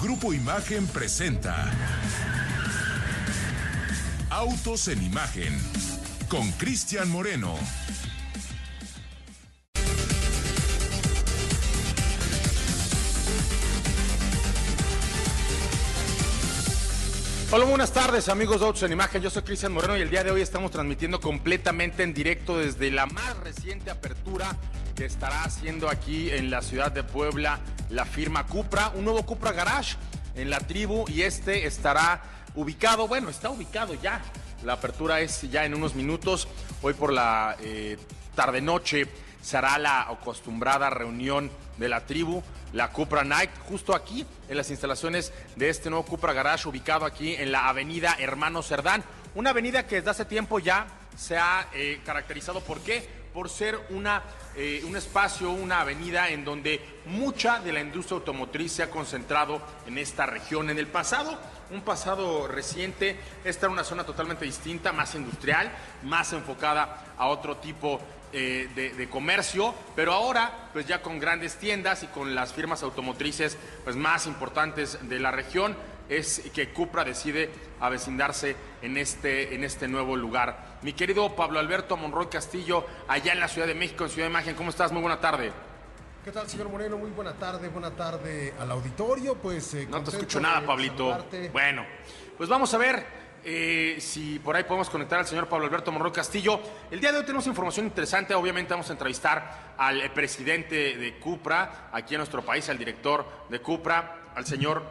Grupo Imagen presenta Autos en Imagen con Cristian Moreno. Hola, buenas tardes amigos de Autos en Imagen, yo soy Cristian Moreno y el día de hoy estamos transmitiendo completamente en directo desde la más reciente apertura que estará haciendo aquí en la ciudad de Puebla la firma Cupra, un nuevo Cupra Garage en la tribu y este estará ubicado, bueno, está ubicado ya, la apertura es ya en unos minutos, hoy por la eh, tarde-noche se hará la acostumbrada reunión de la tribu, la Cupra Night, justo aquí en las instalaciones de este nuevo Cupra Garage ubicado aquí en la avenida Hermano Cerdán, una avenida que desde hace tiempo ya se ha eh, caracterizado, ¿por qué? Por ser una, eh, un espacio, una avenida en donde mucha de la industria automotriz se ha concentrado en esta región. En el pasado, un pasado reciente, esta era una zona totalmente distinta, más industrial, más enfocada a otro tipo eh, de, de comercio, pero ahora, pues ya con grandes tiendas y con las firmas automotrices pues, más importantes de la región, es que Cupra decide avecindarse en este, en este nuevo lugar. Mi querido Pablo Alberto Monroy Castillo, allá en la Ciudad de México, en Ciudad de Imagen, ¿cómo estás? Muy buena tarde. ¿Qué tal, señor Moreno? Muy buena tarde, buena tarde al auditorio. Pues eh, No te escucho nada, Pablito. saludarte. Bueno, pues vamos a ver eh, si por ahí podemos conectar al señor Pablo Alberto Monroy Castillo. El día de hoy tenemos información interesante. Obviamente vamos a entrevistar al presidente de Cupra aquí en nuestro país, al director de Cupra, al señor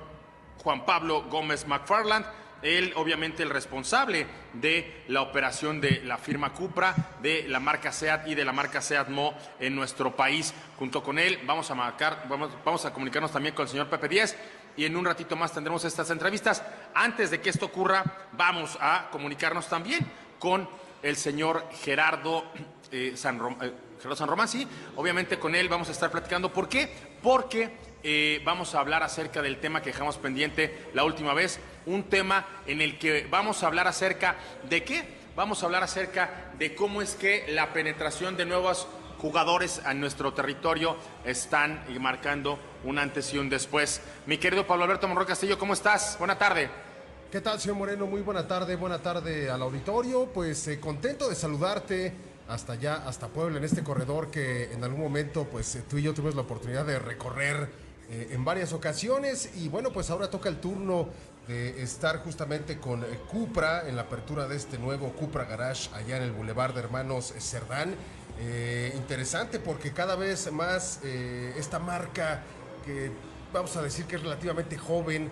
Juan Pablo Gómez McFarland. Él, obviamente, el responsable de la operación de la firma Cupra, de la marca SEAT y de la marca SEAT Mo en nuestro país. Junto con él, vamos a marcar, vamos, vamos a comunicarnos también con el señor Pepe Díez y en un ratito más tendremos estas entrevistas. Antes de que esto ocurra, vamos a comunicarnos también con el señor Gerardo eh, San, Rom- eh, Gerardo San Román, sí. Obviamente con él vamos a estar platicando. ¿Por qué? Porque eh, vamos a hablar acerca del tema que dejamos pendiente la última vez, un tema en el que vamos a hablar acerca de qué? Vamos a hablar acerca de cómo es que la penetración de nuevos jugadores a nuestro territorio están marcando un antes y un después. Mi querido Pablo Alberto Monroy Castillo, ¿cómo estás? Buena tarde. ¿Qué tal, señor Moreno? Muy buena tarde, buena tarde al auditorio. Pues eh, contento de saludarte hasta allá, hasta Puebla, en este corredor que en algún momento, pues eh, tú y yo tuvimos la oportunidad de recorrer eh, en varias ocasiones. Y bueno, pues ahora toca el turno de estar justamente con eh, Cupra en la apertura de este nuevo Cupra Garage allá en el Boulevard de Hermanos Cerdán. Eh, interesante porque cada vez más esta marca que vamos a decir que es relativamente joven,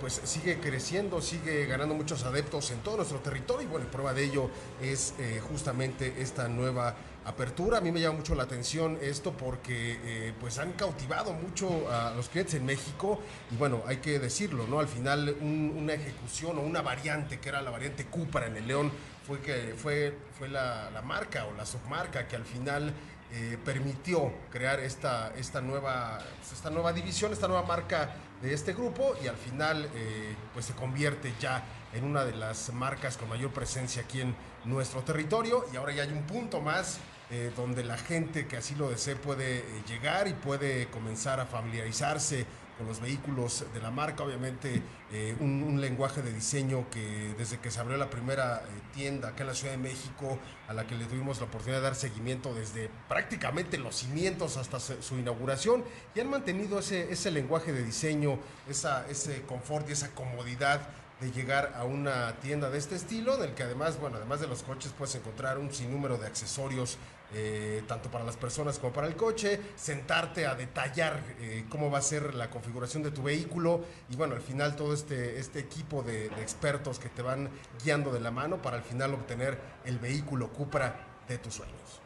pues sigue creciendo, sigue ganando muchos adeptos en todo nuestro territorio y bueno, prueba de ello es justamente esta nueva apertura. A mí me llama mucho la atención esto porque eh, pues han cautivado mucho a los clientes en México y bueno, hay que decirlo, ¿no? Al final un- una ejecución o una variante que era la variante Cupra en el León fue que fue, fue la, la marca o la submarca que al final eh, permitió crear esta, esta, nueva, pues, esta nueva división, esta nueva marca de este grupo y al final eh, pues se convierte ya en una de las marcas con mayor presencia aquí en nuestro territorio y ahora ya hay un punto más eh, donde la gente que así lo desee puede eh, llegar y puede comenzar a familiarizarse con los vehículos de la marca, obviamente eh, un, lenguaje de diseño que desde que se abrió la primera tienda acá en la Ciudad de México, a la que le tuvimos la oportunidad de dar seguimiento desde prácticamente los cimientos hasta su inauguración, y han mantenido ese, ese lenguaje de diseño, ese confort y esa comodidad de llegar a una tienda de este estilo, en el que además, bueno, además de los coches puedes encontrar un sinnúmero de accesorios, eh, tanto para las personas como para el coche, sentarte a detallar eh, cómo va a ser la configuración de tu vehículo y bueno, al final todo este, este equipo de, de expertos que te van guiando de la mano para al final obtener el vehículo Cupra de tus sueños.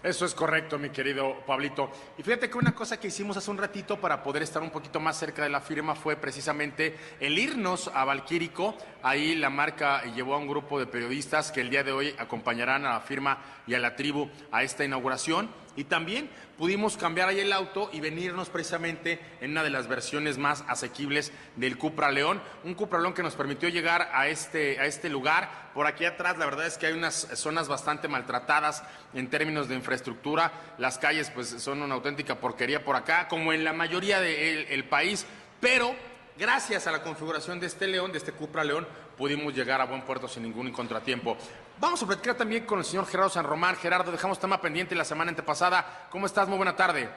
Eso es correcto, mi querido Pablito. Y fíjate que una cosa que hicimos hace un ratito para poder estar un poquito más cerca de la firma fue precisamente el irnos a Valquírico. Ahí la marca llevó a un grupo de periodistas que el día de hoy acompañarán a la firma y a la tribu a esta inauguración. Y también pudimos cambiar ahí el auto y venirnos precisamente en una de las versiones más asequibles del Cupra León. Un Cupra León que nos permitió llegar a este, a este lugar. Por aquí atrás, la verdad es que hay unas zonas bastante maltratadas en términos de infraestructura. Las calles, pues, son una auténtica porquería por acá, como en la mayoría del el país. pero gracias a la configuración de este León, de este Cupra León, pudimos llegar a buen puerto sin ningún contratiempo. Vamos a platicar también con el señor Gerardo San Román. Gerardo, dejamos tema pendiente la semana antepasada. ¿Cómo estás? Muy buena tarde.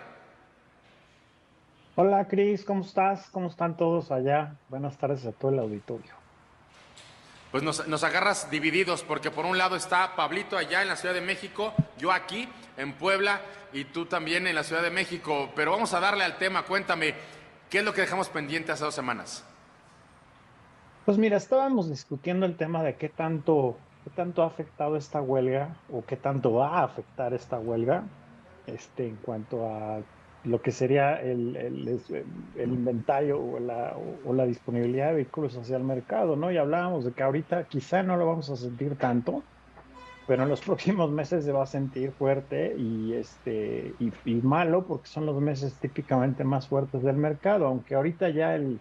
Hola Cris, ¿cómo estás? ¿Cómo están todos allá? Buenas tardes a todo el auditorio. Pues nos, nos, agarras divididos, porque por un lado está Pablito allá en la Ciudad de México, yo aquí en Puebla y tú también en la Ciudad de México. Pero vamos a darle al tema, cuéntame, ¿qué es lo que dejamos pendiente hace dos semanas? Pues mira, estábamos discutiendo el tema de qué tanto, qué tanto ha afectado esta huelga o qué tanto va a afectar esta huelga este, en cuanto a lo que sería el, el, inventario o la, o la, disponibilidad de vehículos hacia el mercado, ¿no? Y hablábamos de que ahorita quizá no lo vamos a sentir tanto, pero en los próximos meses se va a sentir fuerte y, este, y, y malo porque son los meses típicamente más fuertes del mercado, aunque ahorita ya el,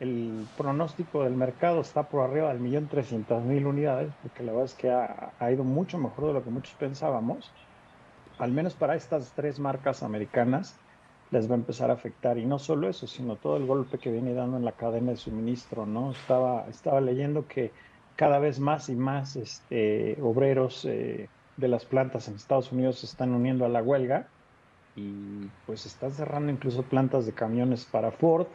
el pronóstico del mercado está por arriba del millón trescientas mil unidades, porque la verdad es que ha, ido mucho mejor de lo que muchos pensábamos al menos para estas tres marcas americanas, les va a empezar a afectar. Y no solo eso, sino todo el golpe que viene dando en la cadena de suministro, ¿no? Estaba, estaba leyendo que cada vez más y más este, obreros eh, de las plantas en Estados Unidos se están uniendo a la huelga y pues están cerrando incluso plantas de camiones para Ford,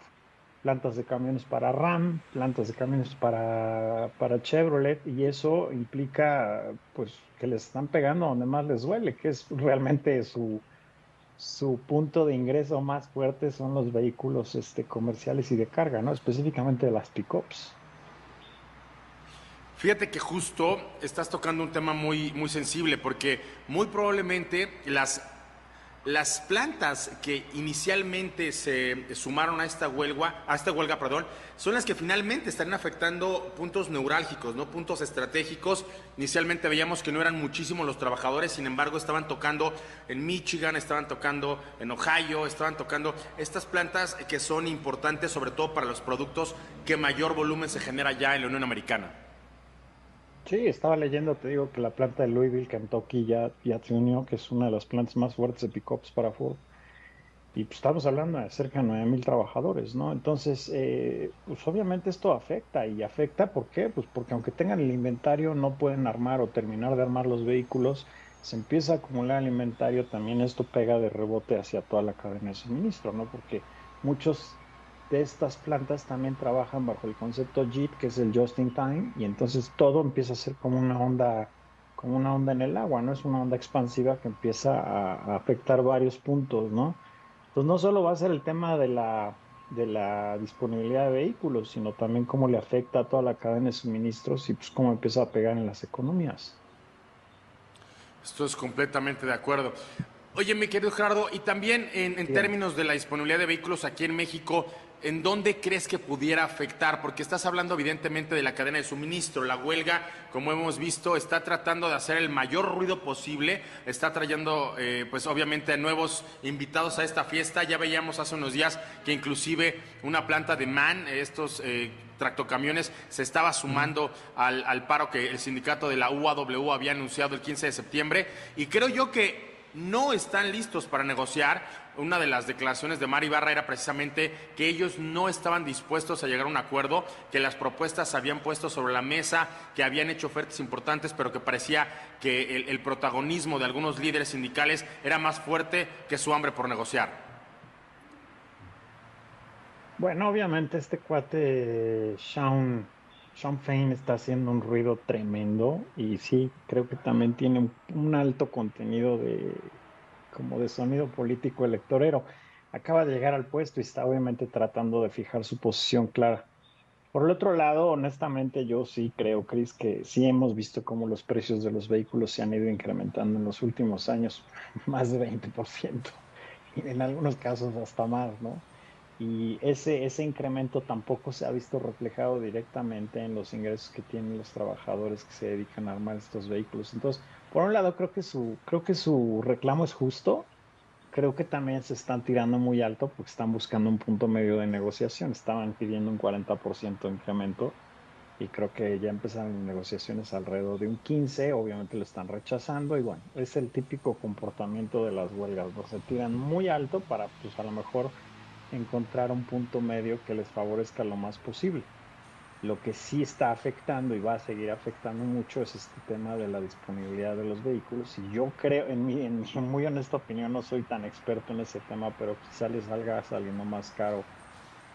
plantas de camiones para Ram, plantas de camiones para, para Chevrolet y eso implica pues que les están pegando donde más les duele, que es realmente su, su punto de ingreso más fuerte son los vehículos este, comerciales y de carga, ¿no? específicamente las pickups. Fíjate que justo estás tocando un tema muy, muy sensible porque muy probablemente las las plantas que inicialmente se sumaron a esta huelga, a esta huelga, perdón, son las que finalmente están afectando puntos neurálgicos, no puntos estratégicos. Inicialmente veíamos que no eran muchísimos los trabajadores, sin embargo, estaban tocando en Michigan, estaban tocando en Ohio, estaban tocando estas plantas que son importantes sobre todo para los productos que mayor volumen se genera ya en la Unión Americana. Sí, estaba leyendo, te digo, que la planta de Louisville, Kentucky, ya, ya se unió, que es una de las plantas más fuertes de pickups para Ford. Y pues estamos hablando de cerca de 9 mil trabajadores, ¿no? Entonces, eh, pues obviamente esto afecta. ¿Y afecta por qué? Pues porque aunque tengan el inventario, no pueden armar o terminar de armar los vehículos. Se empieza a acumular el inventario, también esto pega de rebote hacia toda la cadena de suministro, ¿no? Porque muchos de estas plantas también trabajan bajo el concepto JIT, que es el Just in Time, y entonces todo empieza a ser como una onda, como una onda en el agua, ¿no? Es una onda expansiva que empieza a, afectar varios puntos, ¿no? Entonces no solo va a ser el tema de la, de la disponibilidad de vehículos, sino también cómo le afecta a toda la cadena de suministros y pues cómo empieza a pegar en las economías. Estoy completamente de acuerdo. Oye, mi querido Gerardo, y también en, en términos de la disponibilidad de vehículos aquí en México, ¿en dónde crees que pudiera afectar? Porque estás hablando evidentemente de la cadena de suministro. La huelga, como hemos visto, está tratando de hacer el mayor ruido posible, está trayendo, eh, pues obviamente, nuevos invitados a esta fiesta. Ya veíamos hace unos días que inclusive una planta de MAN, estos... Eh, tractocamiones se estaba sumando al, al paro que el sindicato de la UAW había anunciado el 15 de septiembre y creo yo que no están listos para negociar una de las declaraciones de Mari Barra era precisamente que ellos no estaban dispuestos a llegar a un acuerdo, que las propuestas se habían puesto sobre la mesa, que habían hecho ofertas importantes, pero que parecía que el, protagonismo de algunos líderes sindicales era más fuerte que su hambre por negociar. Bueno, obviamente este cuate Sean, Sean Fain está haciendo un ruido tremendo y sí, creo que también tiene un alto contenido de como de sonido político electorero. Acaba de llegar al puesto y está obviamente tratando de fijar su posición clara. Por el otro lado, honestamente, yo sí creo, Chris, que sí hemos visto cómo los precios de los vehículos se han ido incrementando en los últimos años, más de 20%, y en algunos casos hasta más, ¿no? Y ese, ese incremento tampoco se ha visto reflejado directamente en los ingresos que tienen los trabajadores que se dedican a armar estos vehículos. Entonces, por un lado, creo que su, creo que su reclamo es justo. Creo que también se están tirando muy alto porque están buscando un punto medio de negociación. Estaban pidiendo un 40% de incremento y creo que ya empezaron negociaciones alrededor de un 15, obviamente lo están rechazando y bueno, es el típico comportamiento de las huelgas, se tiran muy alto para pues a lo mejor encontrar un punto medio que les favorezca lo más posible. Lo que sí está afectando y va a seguir afectando mucho es este tema de la disponibilidad de los vehículos. Y yo creo, en mi, en mi muy honesta opinión, no soy tan experto en ese tema, pero quizá les salga saliendo más caro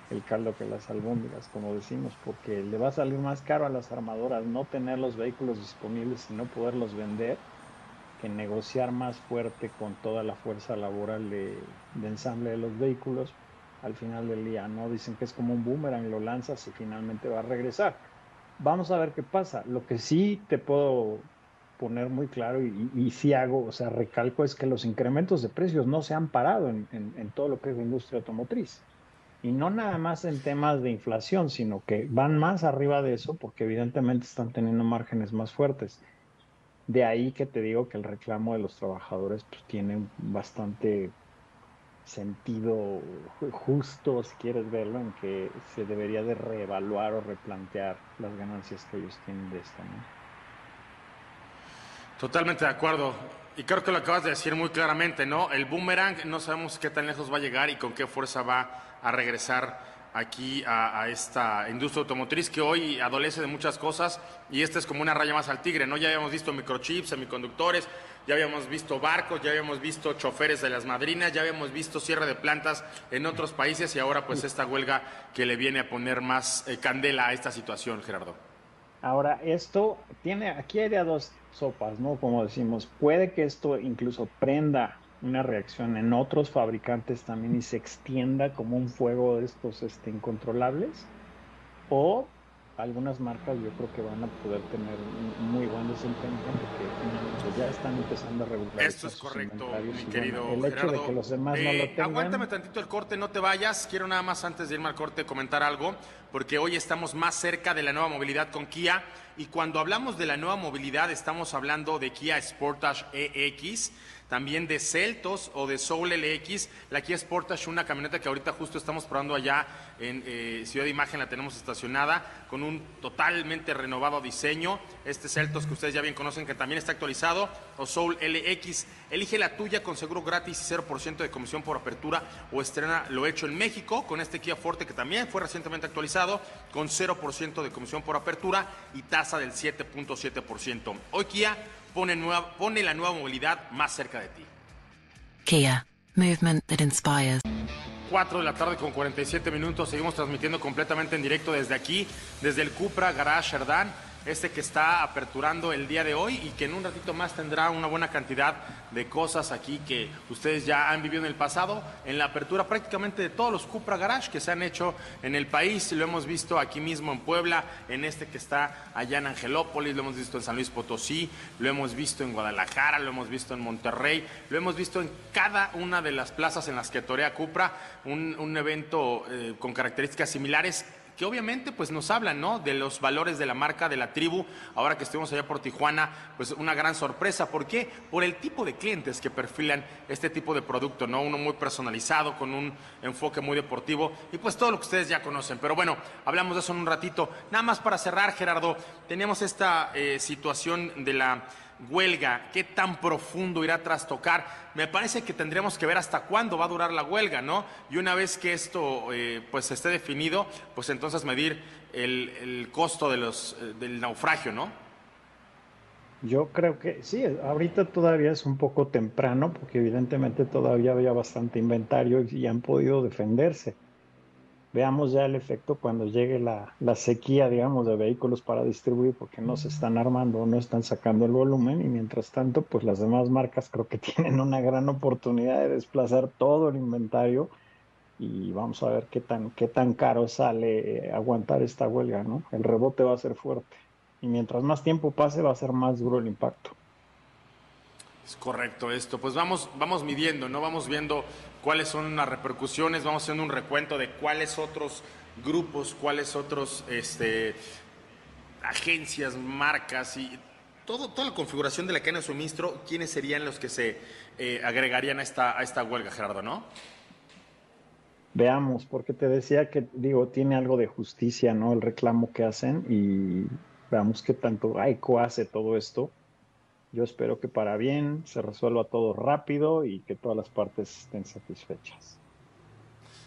el caldo que las albóndigas, como decimos, porque le va a salir más caro a las armadoras no tener los vehículos disponibles y no poderlos vender que negociar más fuerte con toda la fuerza laboral de, de ensamble de los vehículos al final del día, ¿no? Dicen que es como un boomerang, lo lanzas y finalmente va a regresar. Vamos a ver qué pasa. Lo que sí te puedo poner muy claro y, y, sí hago, o sea, recalco es que los incrementos de precios no se han parado en todo lo que es la industria automotriz. Y no nada más en temas de inflación, sino que van más arriba de eso porque evidentemente están teniendo márgenes más fuertes. De ahí que te digo que el reclamo de los trabajadores pues, tiene bastante sentido justo, si quieres verlo, en que se debería de reevaluar o replantear las ganancias que ellos tienen de esto. Totalmente de acuerdo. Y creo que lo acabas de decir muy claramente, ¿no? El boomerang no sabemos qué tan lejos va a llegar y con qué fuerza va a regresar aquí a, esta industria automotriz que hoy adolece de muchas cosas y esta es como una raya más al tigre, ¿no? Ya habíamos visto microchips, semiconductores, ya habíamos visto barcos, ya habíamos visto choferes de las madrinas, ya habíamos visto cierre de plantas en otros países y ahora pues esta huelga que le viene a poner más eh, candela a esta situación, Gerardo. Ahora, esto tiene, aquí hay de a dos sopas, ¿no? Como decimos, puede que esto incluso prenda una reacción en otros fabricantes también y se extienda como un fuego de estos este, incontrolables o algunas marcas yo creo que van a poder tener muy buen desempeño porque pues, ya están empezando a regular. Esto es correcto, mi querido el Gerardo. hecho de que los demás eh, no lo tengan, Aguántame tantito el corte, no te vayas. Quiero nada más antes de irme al corte comentar algo, porque hoy estamos más cerca de la nueva movilidad con Kia. Y cuando hablamos de la nueva movilidad, estamos hablando de Kia Sportage EX también de Celtos o de Soul LX, la Kia Sportage, una camioneta que ahorita justo estamos probando allá en eh, Ciudad de Imagen, la tenemos estacionada con un totalmente renovado diseño. Este Celtos que ustedes ya bien conocen que también está actualizado, o Soul LX. Elige la tuya con seguro gratis y 0% de comisión por apertura o estrena lo hecho en México con este Kia Forte que también fue recientemente actualizado con 0% de comisión por apertura y tasa del 7.7%. Hoy Kia pone, nueva, pone la nueva movilidad más cerca de ti. Kia, movement that inspires. 4 de la tarde con 47 minutos, seguimos transmitiendo completamente en directo desde aquí, desde el Cupra Garage Erdán, este que está aperturando el día de hoy y que en un ratito más tendrá una buena cantidad de cosas aquí que ustedes ya han vivido en el pasado, en la apertura prácticamente de todos los Cupra Garage que se han hecho en el país, lo hemos visto aquí mismo en Puebla, en este que está allá en Angelópolis, lo hemos visto en San Luis Potosí, lo hemos visto en Guadalajara, lo hemos visto en Monterrey, lo hemos visto en cada una de las plazas en las que torea Cupra, un, evento eh, con características similares que obviamente pues nos hablan, ¿no? De los valores de la marca, de la tribu. Ahora que estuvimos allá por Tijuana, pues una gran sorpresa. ¿Por qué? Por el tipo de clientes que perfilan este tipo de producto, ¿no? Uno muy personalizado, con un enfoque muy deportivo y pues todo lo que ustedes ya conocen. Pero bueno, hablamos de eso en un ratito. Nada más para cerrar, Gerardo, teníamos esta eh, situación de la huelga, qué tan profundo irá a trastocar. Me parece que tendríamos que ver hasta cuándo va a durar la huelga, ¿no? Y una vez que esto eh, pues esté definido, pues entonces medir el, el costo de los, eh, del naufragio, ¿no? Yo creo que sí, ahorita todavía es un poco temprano porque evidentemente todavía había bastante inventario y han podido defenderse. Veamos ya el efecto cuando llegue la, la, sequía, digamos, de vehículos para distribuir porque no se están armando, no están sacando el volumen y mientras tanto, pues las demás marcas creo que tienen una gran oportunidad de desplazar todo el inventario y vamos a ver qué tan, qué tan caro sale eh, aguantar esta huelga, ¿no? El rebote va a ser fuerte y mientras más tiempo pase va a ser más duro el impacto. Es correcto esto. Pues vamos, vamos midiendo, ¿no? Vamos viendo cuáles son las repercusiones, vamos haciendo un recuento de cuáles otros grupos, cuáles otros este, agencias, marcas y todo, toda la configuración de la cadena de suministro, quiénes serían los que se eh, agregarían a esta, a esta huelga, Gerardo, ¿no? Veamos, porque te decía que, digo, tiene algo de justicia, ¿no? El reclamo que hacen y veamos qué tanto AICO hace todo esto. Yo espero que para bien se resuelva todo rápido y que todas las partes estén satisfechas.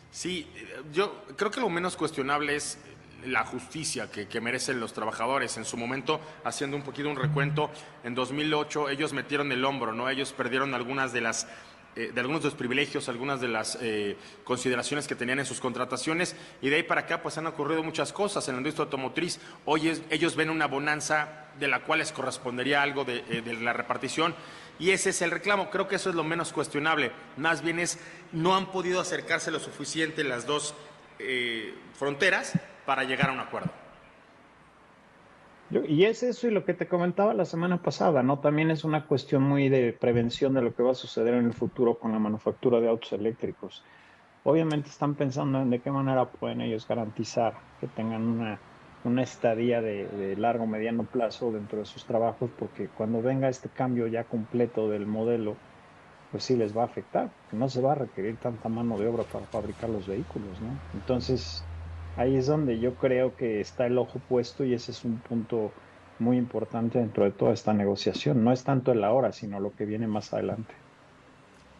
Sí, yo creo que lo menos cuestionable es la justicia que, que, merecen los trabajadores. En su momento, haciendo un poquito un recuento, en 2008 ellos metieron el hombro, ¿no? Ellos perdieron algunas de las eh, de algunos de los privilegios, algunas de las eh, consideraciones que tenían en sus contrataciones y de ahí para acá pues han ocurrido muchas cosas en la industria automotriz. Hoy ellos ven una bonanza de la cual les correspondería algo de, eh, de, la repartición y ese es el reclamo. Creo que eso es lo menos cuestionable. Más bien es no han podido acercarse lo suficiente las dos fronteras para llegar a un acuerdo. Y es eso y lo que te comentaba la semana pasada, ¿no? También es una cuestión muy de prevención de lo que va a suceder en el futuro con la manufactura de autos eléctricos. Obviamente están pensando en de qué manera pueden ellos garantizar que tengan una, una estadía de, de largo, mediano plazo dentro de sus trabajos, porque cuando venga este cambio ya completo del modelo, pues sí les va a afectar, no se va a requerir tanta mano de obra para fabricar los vehículos, ¿no? Entonces, ahí es donde yo creo que está el ojo puesto y ese es un punto muy importante dentro de toda esta negociación. No es tanto el ahora, sino lo que viene más adelante.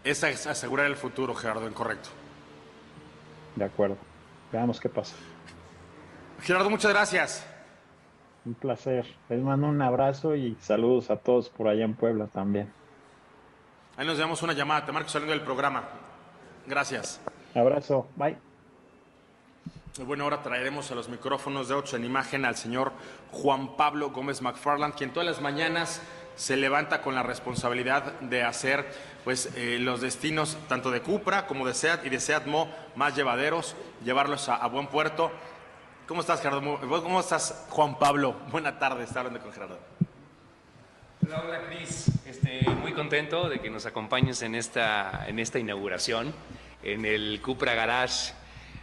Esa es asegurar el futuro, Gerardo, incorrecto. De acuerdo. Veamos qué pasa. Gerardo, muchas gracias. Un placer. Les mando un abrazo y saludos a todos por allá en Puebla también. Ahí nos damos una llamada. Te marco saliendo del programa. Gracias. Abrazo. Bye. Bueno, ahora traeremos a los micrófonos de Autos en Imagen al señor Juan Pablo Gómez McFarland, quien todas las mañanas se levanta con la responsabilidad de hacer pues, eh, los destinos tanto de Cupra como de SEAT y de SEAT Mo más llevaderos, llevarlos a, a buen puerto. ¿Cómo estás, Gerardo? ¿Cómo estás, Juan Pablo? Buena tarde, está hablando con Gerardo. Hola, hola Cris. Este, muy contento de que nos acompañes en esta, en esta inauguración en el Cupra Garage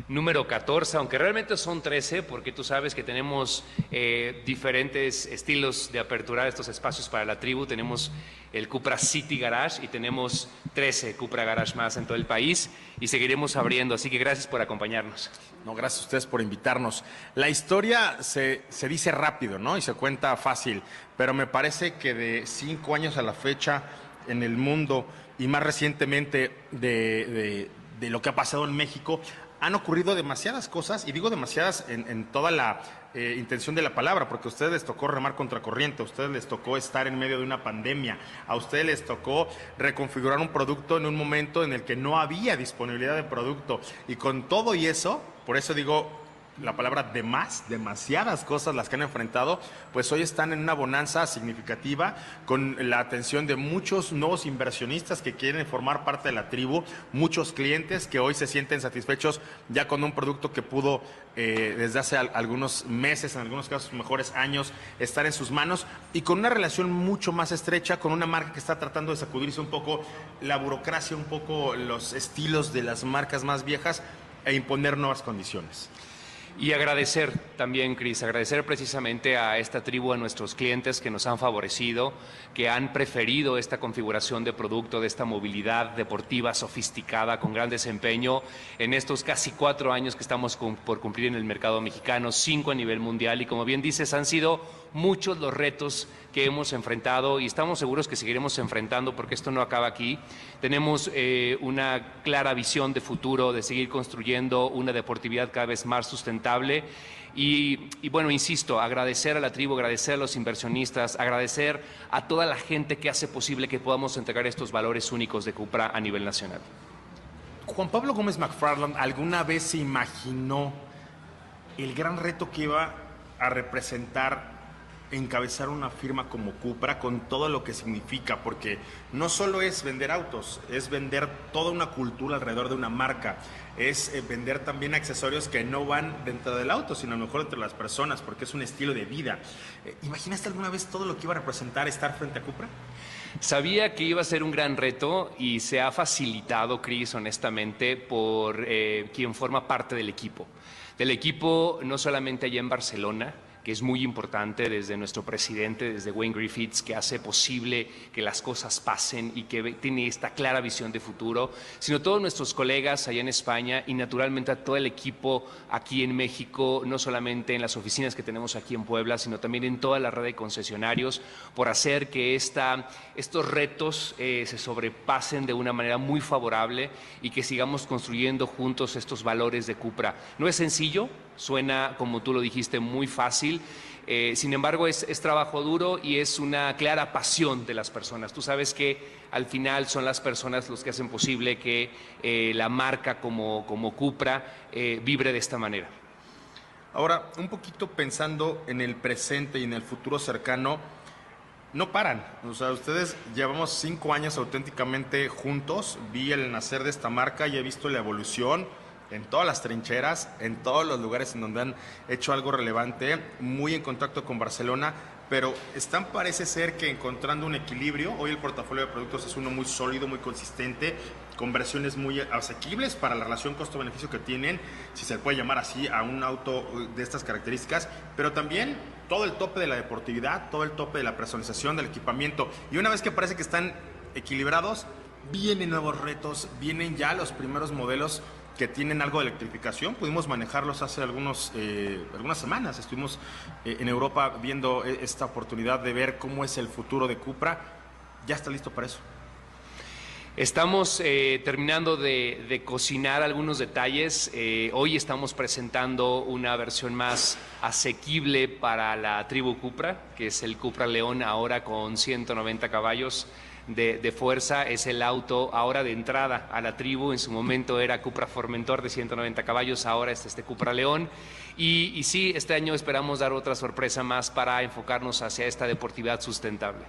número 14, aunque realmente son 13, porque tú sabes que tenemos eh, diferentes estilos de apertura de estos espacios para la tribu. Tenemos el Cupra City Garage y tenemos 13 Cupra Garage más en todo el país y seguiremos abriendo. Así que gracias por acompañarnos. No, gracias a ustedes por invitarnos. La historia se, se dice rápido, ¿no? Y se cuenta fácil, pero me parece que de cinco años a la fecha en el mundo y más recientemente de, de, de lo que ha pasado en México, han ocurrido demasiadas cosas, y digo demasiadas en, toda la eh, intención de la palabra, porque a ustedes les tocó remar contracorriente, a ustedes les tocó estar en medio de una pandemia, a ustedes les tocó reconfigurar un producto en un momento en el que no había disponibilidad de producto. Y con todo y eso, por eso digo, la palabra de más, demasiadas cosas las que han enfrentado, pues hoy están en una bonanza significativa con la atención de muchos nuevos inversionistas que quieren formar parte de la tribu, muchos clientes que hoy se sienten satisfechos ya con un producto que pudo eh, desde hace algunos meses, en algunos casos mejores años, estar en sus manos y con una relación mucho más estrecha con una marca que está tratando de sacudirse un poco la burocracia, un poco los estilos de las marcas más viejas e imponer nuevas condiciones. Y agradecer también, Cris, agradecer precisamente a esta tribu, a nuestros clientes que nos han favorecido, que han preferido esta configuración de producto, de esta movilidad deportiva sofisticada, con gran desempeño en estos casi cuatro años que estamos por cumplir en el mercado mexicano, cinco a nivel mundial. Y como bien dices, han sido muchos los retos que hemos enfrentado y estamos seguros que seguiremos enfrentando porque esto no acaba aquí. Tenemos eh, una clara visión de futuro, de seguir construyendo una deportividad cada vez más sustentable. Y, y, bueno, insisto, agradecer a la tribu, agradecer a los inversionistas, agradecer a toda la gente que hace posible que podamos entregar estos valores únicos de Cupra a nivel nacional. Juan Pablo Gómez McFarland alguna vez se imaginó el gran reto que iba a representar encabezar una firma como Cupra con todo lo que significa, porque no solo es vender autos, es vender toda una cultura alrededor de una marca, es eh, vender también accesorios que no van dentro del auto, sino a lo mejor entre las personas, porque es un estilo de vida. Eh, ¿Imaginaste alguna vez todo lo que iba a representar estar frente a Cupra? Sabía que iba a ser un gran reto y se ha facilitado, Cris, honestamente, por eh, quien forma parte del equipo. Del equipo no solamente allá en Barcelona, es muy importante desde nuestro presidente, desde Wayne Griffiths, que hace posible que las cosas pasen y que tiene esta clara visión de futuro, sino todos nuestros colegas allá en España y naturalmente a todo el equipo aquí en México, no solamente en las oficinas que tenemos aquí en Puebla, sino también en toda la red de concesionarios, por hacer que estos retos eh, se sobrepasen de una manera muy favorable y que sigamos construyendo juntos estos valores de Cupra. No es sencillo, suena, como tú lo dijiste, muy fácil. Eh, sin embargo, es, trabajo duro y es una clara pasión de las personas. Tú sabes que al final son las personas los que hacen posible que eh, la marca como, como Cupra eh, vibre de esta manera. Ahora, un poquito pensando en el presente y en el futuro cercano, no paran. O sea, ustedes llevamos cinco años auténticamente juntos. Vi el nacer de esta marca y he visto la evolución en todas las trincheras, en todos los lugares en donde han hecho algo relevante, muy en contacto con Barcelona, pero están parece ser que encontrando un equilibrio. Hoy el portafolio de productos es uno muy sólido, muy consistente, con versiones muy asequibles para la relación costo-beneficio que tienen, si se puede llamar así, a un auto de estas características, pero también todo el tope de la deportividad, todo el tope de la personalización, del equipamiento. Y una vez que parece que están equilibrados, vienen nuevos retos, vienen ya los primeros modelos que tienen algo de electrificación. Pudimos manejarlos hace algunos, eh, algunas semanas. Estuvimos eh, en Europa viendo eh, esta oportunidad de ver cómo es el futuro de Cupra. Ya está listo para eso. Estamos terminando de, de, cocinar algunos detalles. hoy estamos presentando una versión más asequible para la tribu Cupra, que es el Cupra León ahora con 190 caballos de, fuerza es el auto ahora de entrada a la tribu. En su momento era Cupra Formentor de 190 caballos, ahora es este Cupra León. Y, y sí, este año esperamos dar otra sorpresa más para enfocarnos hacia esta deportividad sustentable.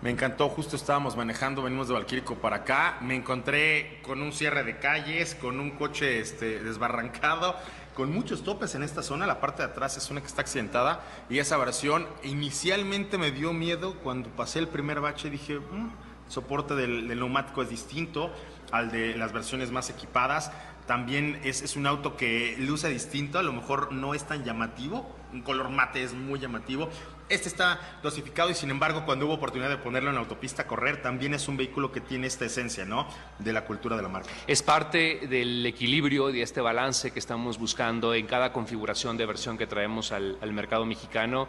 Me encantó, justo estábamos manejando, venimos de Valquírico para acá, me encontré con un cierre de calles, con un coche este, desbarrancado, con muchos topes en esta zona, la parte de atrás es una que está accidentada y esa versión inicialmente me dio miedo cuando pasé el primer bache, dije, mm, soporte del, neumático es distinto al de las versiones más equipadas, también es, es, un auto que luce distinto, a lo mejor no es tan llamativo, un color mate es muy llamativo, este está dosificado y sin embargo cuando hubo oportunidad de ponerlo en autopista correr, también es un vehículo que tiene esta esencia, ¿no? De la cultura de la marca. Es parte del equilibrio de este balance que estamos buscando en cada configuración de versión que traemos al mercado mexicano.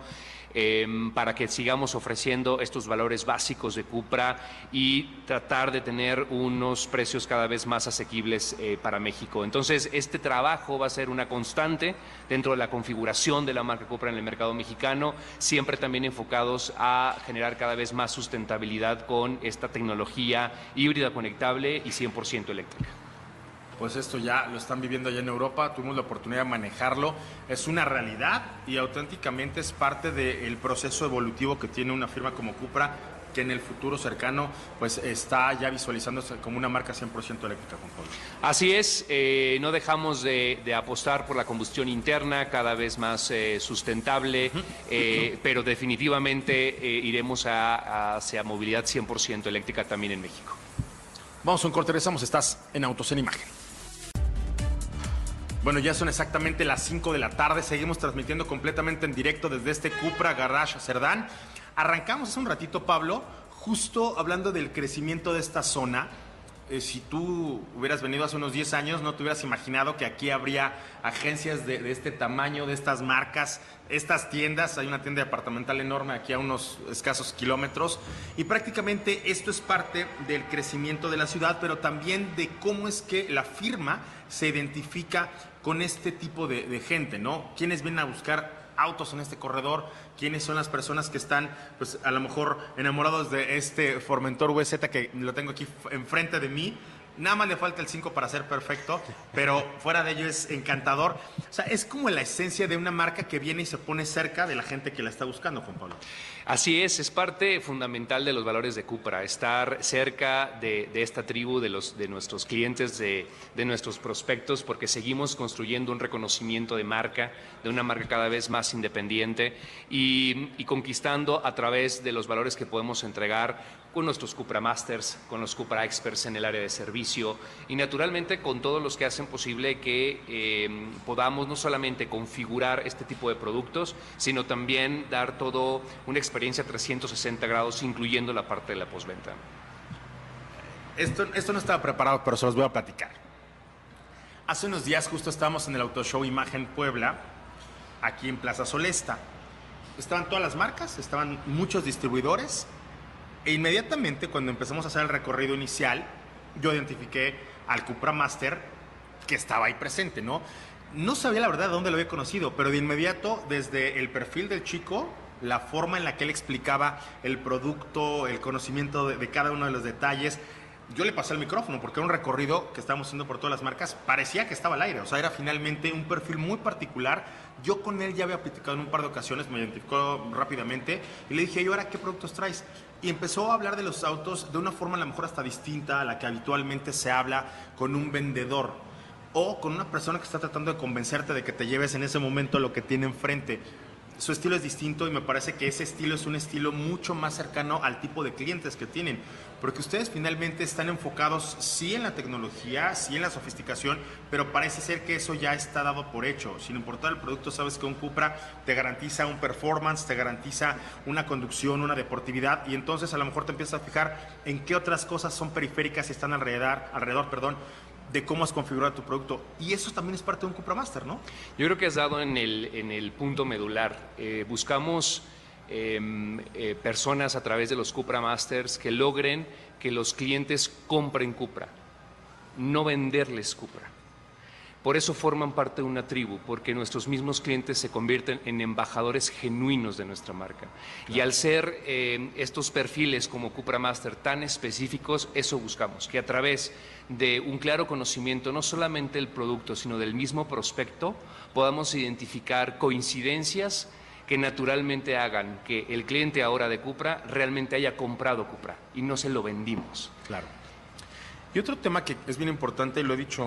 Em, para que sigamos ofreciendo estos valores básicos de Cupra y tratar de tener unos precios cada vez más asequibles eh, para México. Entonces, este trabajo va a ser una constante dentro de la configuración de la marca Cupra en el mercado mexicano, siempre también enfocados a generar cada vez más sustentabilidad con esta tecnología híbrida conectable y 100% eléctrica pues esto ya lo están viviendo allá en Europa, tuvimos la oportunidad de manejarlo, es una realidad y auténticamente es parte del proceso evolutivo que tiene una firma como Cupra que en el futuro cercano pues está ya visualizándose como una marca 100% eléctrica, Juan Pablo. Así es, eh, no dejamos de, apostar por la combustión interna cada vez más eh, sustentable, eh, pero definitivamente iremos a, hacia movilidad 100% eléctrica también en México. Vamos a un corte, regresamos, estás en Autos en Imagen. Bueno, ya son exactamente las 5 de la tarde. Seguimos transmitiendo completamente en directo desde este Cupra Garage Cerdán. Arrancamos hace un ratito, Pablo, justo hablando del crecimiento de esta zona. Eh, si tú hubieras venido hace unos 10 años, no te hubieras imaginado que aquí habría agencias de, este tamaño, de estas marcas, estas tiendas. Hay una tienda departamental enorme aquí a unos escasos kilómetros. Y prácticamente esto es parte del crecimiento de la ciudad, pero también de cómo es que la firma se identifica con este tipo de, gente, ¿no? Quienes vienen a buscar autos en este corredor, quiénes son las personas que están, pues a lo mejor enamorados de este Formentor VZ que lo tengo aquí enfrente de mí. Nada más le falta el 5 para ser perfecto, pero fuera de ello es encantador. O sea, es como la esencia de una marca que viene y se pone cerca de la gente que la está buscando, Juan Pablo. Así es, es parte fundamental de los valores de Cupra, estar cerca de, esta tribu, de, nuestros clientes, de, nuestros prospectos, porque seguimos construyendo un reconocimiento de marca, de una marca cada vez más independiente y, conquistando a través de los valores que podemos entregar con nuestros Cupra Masters, con los Cupra Experts en el área de servicio y naturalmente con todos los que hacen posible que eh, podamos no solamente configurar este tipo de productos, sino también dar todo una experiencia 360 grados, incluyendo la parte de la postventa. Esto, esto no estaba preparado, pero se los voy a platicar. Hace unos días justo estábamos en el Auto Show Imagen Puebla, aquí en Plaza Solesta. Estaban todas las marcas, estaban muchos distribuidores e inmediatamente cuando empezamos a hacer el recorrido inicial, yo identifiqué al Cupra Master que estaba ahí presente, ¿no? No sabía la verdad de dónde lo había conocido, pero de inmediato, desde el perfil del chico, la forma en la que él explicaba el producto, el conocimiento de, de cada uno de los detalles, yo le pasé el micrófono porque era un recorrido que estábamos haciendo por todas las marcas, parecía que estaba al aire, o sea, era finalmente un perfil muy particular. Yo con él ya había platicado en un par de ocasiones, me identificó rápidamente y le dije, ¿y ahora qué productos traes? Y empezó a hablar de los autos de una forma a lo mejor hasta distinta a la que habitualmente se habla con un vendedor o con una persona que está tratando de convencerte de que te lleves en ese momento lo que tiene enfrente su estilo es distinto y me parece que ese estilo es un estilo mucho más cercano al tipo de clientes que tienen, porque ustedes finalmente están enfocados sí en la tecnología, sí en la sofisticación, pero parece ser que eso ya está dado por hecho. Sin importar el producto, sabes que un Cupra te garantiza un performance, te garantiza una conducción, una deportividad, y entonces a lo mejor te empiezas a fijar en qué otras cosas son periféricas y están alrededor, alrededor perdón, de cómo has configurado tu producto. Y eso también es parte de un Cupra Master, ¿no? Yo creo que has dado en el, en el punto medular. Eh, buscamos em, eh, personas a través de los Cupra Masters que logren que los clientes compren Cupra, no venderles Cupra. Por eso forman parte de una tribu, porque nuestros mismos clientes se convierten en embajadores genuinos de nuestra marca. Y al ser eh, estos perfiles como Cupra Master tan específicos, eso buscamos, que a través de un claro conocimiento no solamente del producto, sino del mismo prospecto, podamos identificar coincidencias que naturalmente hagan que el cliente ahora de Cupra realmente haya comprado Cupra y no se lo vendimos. Claro. Y otro tema que es bien importante, y lo he dicho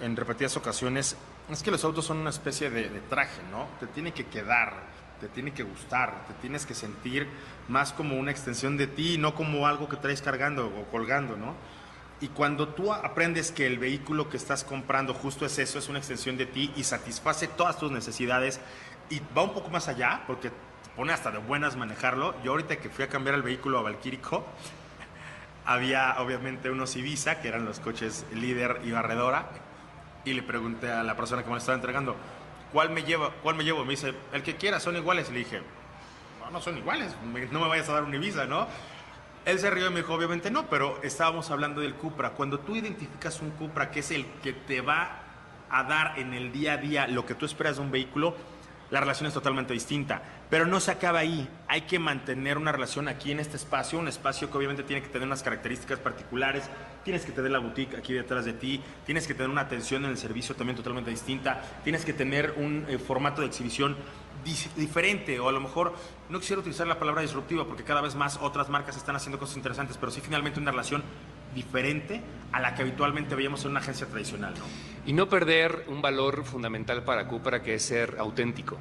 en repetidas ocasiones, es que los autos son una especie de, de traje, ¿no? Te tiene que quedar, te tiene que gustar, te tienes que sentir más como una extensión de ti, no como algo que traes cargando o colgando, ¿no? Y cuando tú aprendes que el vehículo que estás comprando justo es eso, es una extensión de ti y satisface todas tus necesidades y va un poco más allá, porque te pone hasta de buenas manejarlo. Yo ahorita que fui a cambiar el vehículo a Valquírico, había obviamente unos Ibiza, que eran los coches líder y barredora, y le pregunté a la persona que me estaba entregando, ¿cuál me lleva? ¿Cuál me llevo? Me dice, el que quiera, son iguales. Le dije, no, no son iguales, no me vayas a dar un Ibiza, ¿no? Él se rió y me dijo, obviamente no, pero estábamos hablando del Cupra. Cuando tú identificas un Cupra que es el que te va a dar en el día a día lo que tú esperas de un vehículo, la relación es totalmente distinta. Pero no se acaba ahí. Hay que mantener una relación aquí en este espacio, un espacio que obviamente tiene que tener unas características particulares. Tienes que tener la boutique aquí detrás de ti, tienes que tener una atención en el servicio también totalmente distinta, tienes que tener un eh, formato de exhibición diferente o a lo mejor no quisiera utilizar la palabra disruptiva porque cada vez más otras marcas están haciendo cosas interesantes, pero sí finalmente una relación diferente a la que habitualmente veíamos en una agencia tradicional. ¿no? Y no perder un valor fundamental para Cupra que es ser auténtico,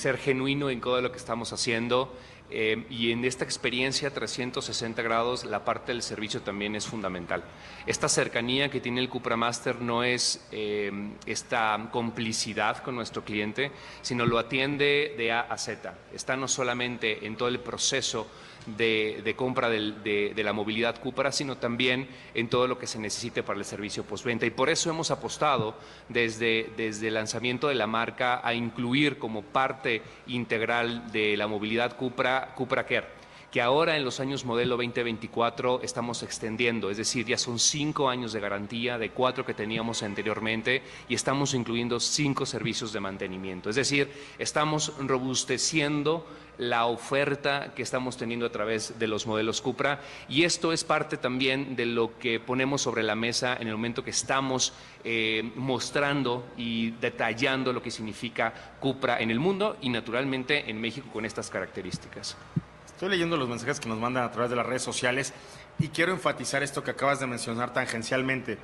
ser genuino en todo lo que estamos haciendo eh, y en esta experiencia 360 grados la parte del servicio también es fundamental. Esta cercanía que tiene el Cupra Master no es eh, esta complicidad con nuestro cliente, sino lo atiende de A a Z. Está no solamente en todo el proceso de, de compra del- de, la movilidad Cupra, sino también en todo lo que se necesite para el servicio postventa. Y por eso hemos apostado desde, desde el lanzamiento de la marca a incluir como parte integral de la movilidad Cupra, Cupra Care que ahora en los años modelo 2024 estamos extendiendo, es decir, ya son cinco años de garantía de cuatro que teníamos anteriormente y estamos incluyendo cinco servicios de mantenimiento. Es decir, estamos robusteciendo la oferta que estamos teniendo a través de los modelos Cupra y esto es parte también de lo que ponemos sobre la mesa en el momento que estamos eh, mostrando y detallando lo que significa Cupra en el mundo y naturalmente en México con estas características. Estoy leyendo los mensajes que nos mandan a través de las redes sociales y quiero enfatizar esto que acabas de mencionar tangencialmente.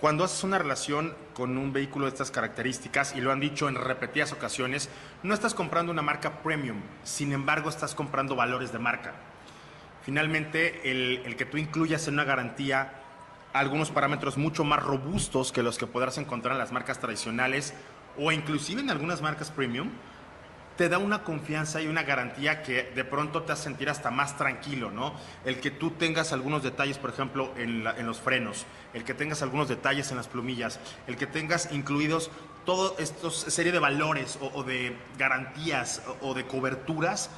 Cuando haces una relación con un vehículo de estas características, y lo han dicho en repetidas ocasiones, no estás comprando una marca premium, sin embargo estás comprando valores de marca. finalmente el, que tú incluyas en una garantía algunos parámetros mucho más robustos que los que podrás encontrar en las marcas tradicionales o inclusive en algunas marcas premium, te da una confianza y una garantía que de pronto te hace sentir hasta más tranquilo, ¿no? El que tú tengas algunos detalles, por ejemplo, en, los frenos, el que tengas algunos detalles en las plumillas, el que tengas incluidos toda esta serie de valores o, de garantías o, de coberturas,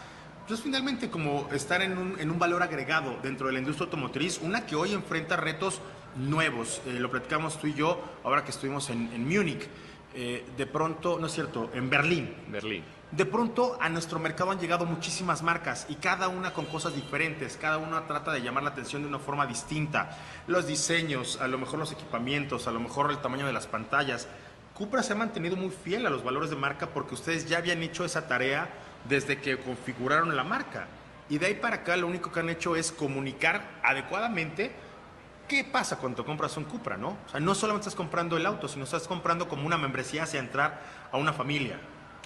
pues finalmente como estar en un, valor agregado dentro de la industria automotriz, una que hoy enfrenta retos nuevos. Eh, lo platicamos tú y yo ahora que estuvimos en, en Múnich. Eh, de pronto, no es cierto, en Berlín. Berlín. De pronto a nuestro mercado han llegado muchísimas marcas y cada una con cosas diferentes, cada una trata de llamar la atención de una forma distinta. Los diseños, a lo mejor los equipamientos, a lo mejor el tamaño de las pantallas. Cupra se ha mantenido muy fiel a los valores de marca porque ustedes ya habían hecho esa tarea desde que configuraron la marca. Y de ahí para acá lo único que han hecho es comunicar adecuadamente qué pasa cuando compras un Cupra, ¿no? O sea, no solamente estás comprando el auto, sino estás comprando como una membresía hacia entrar a una familia.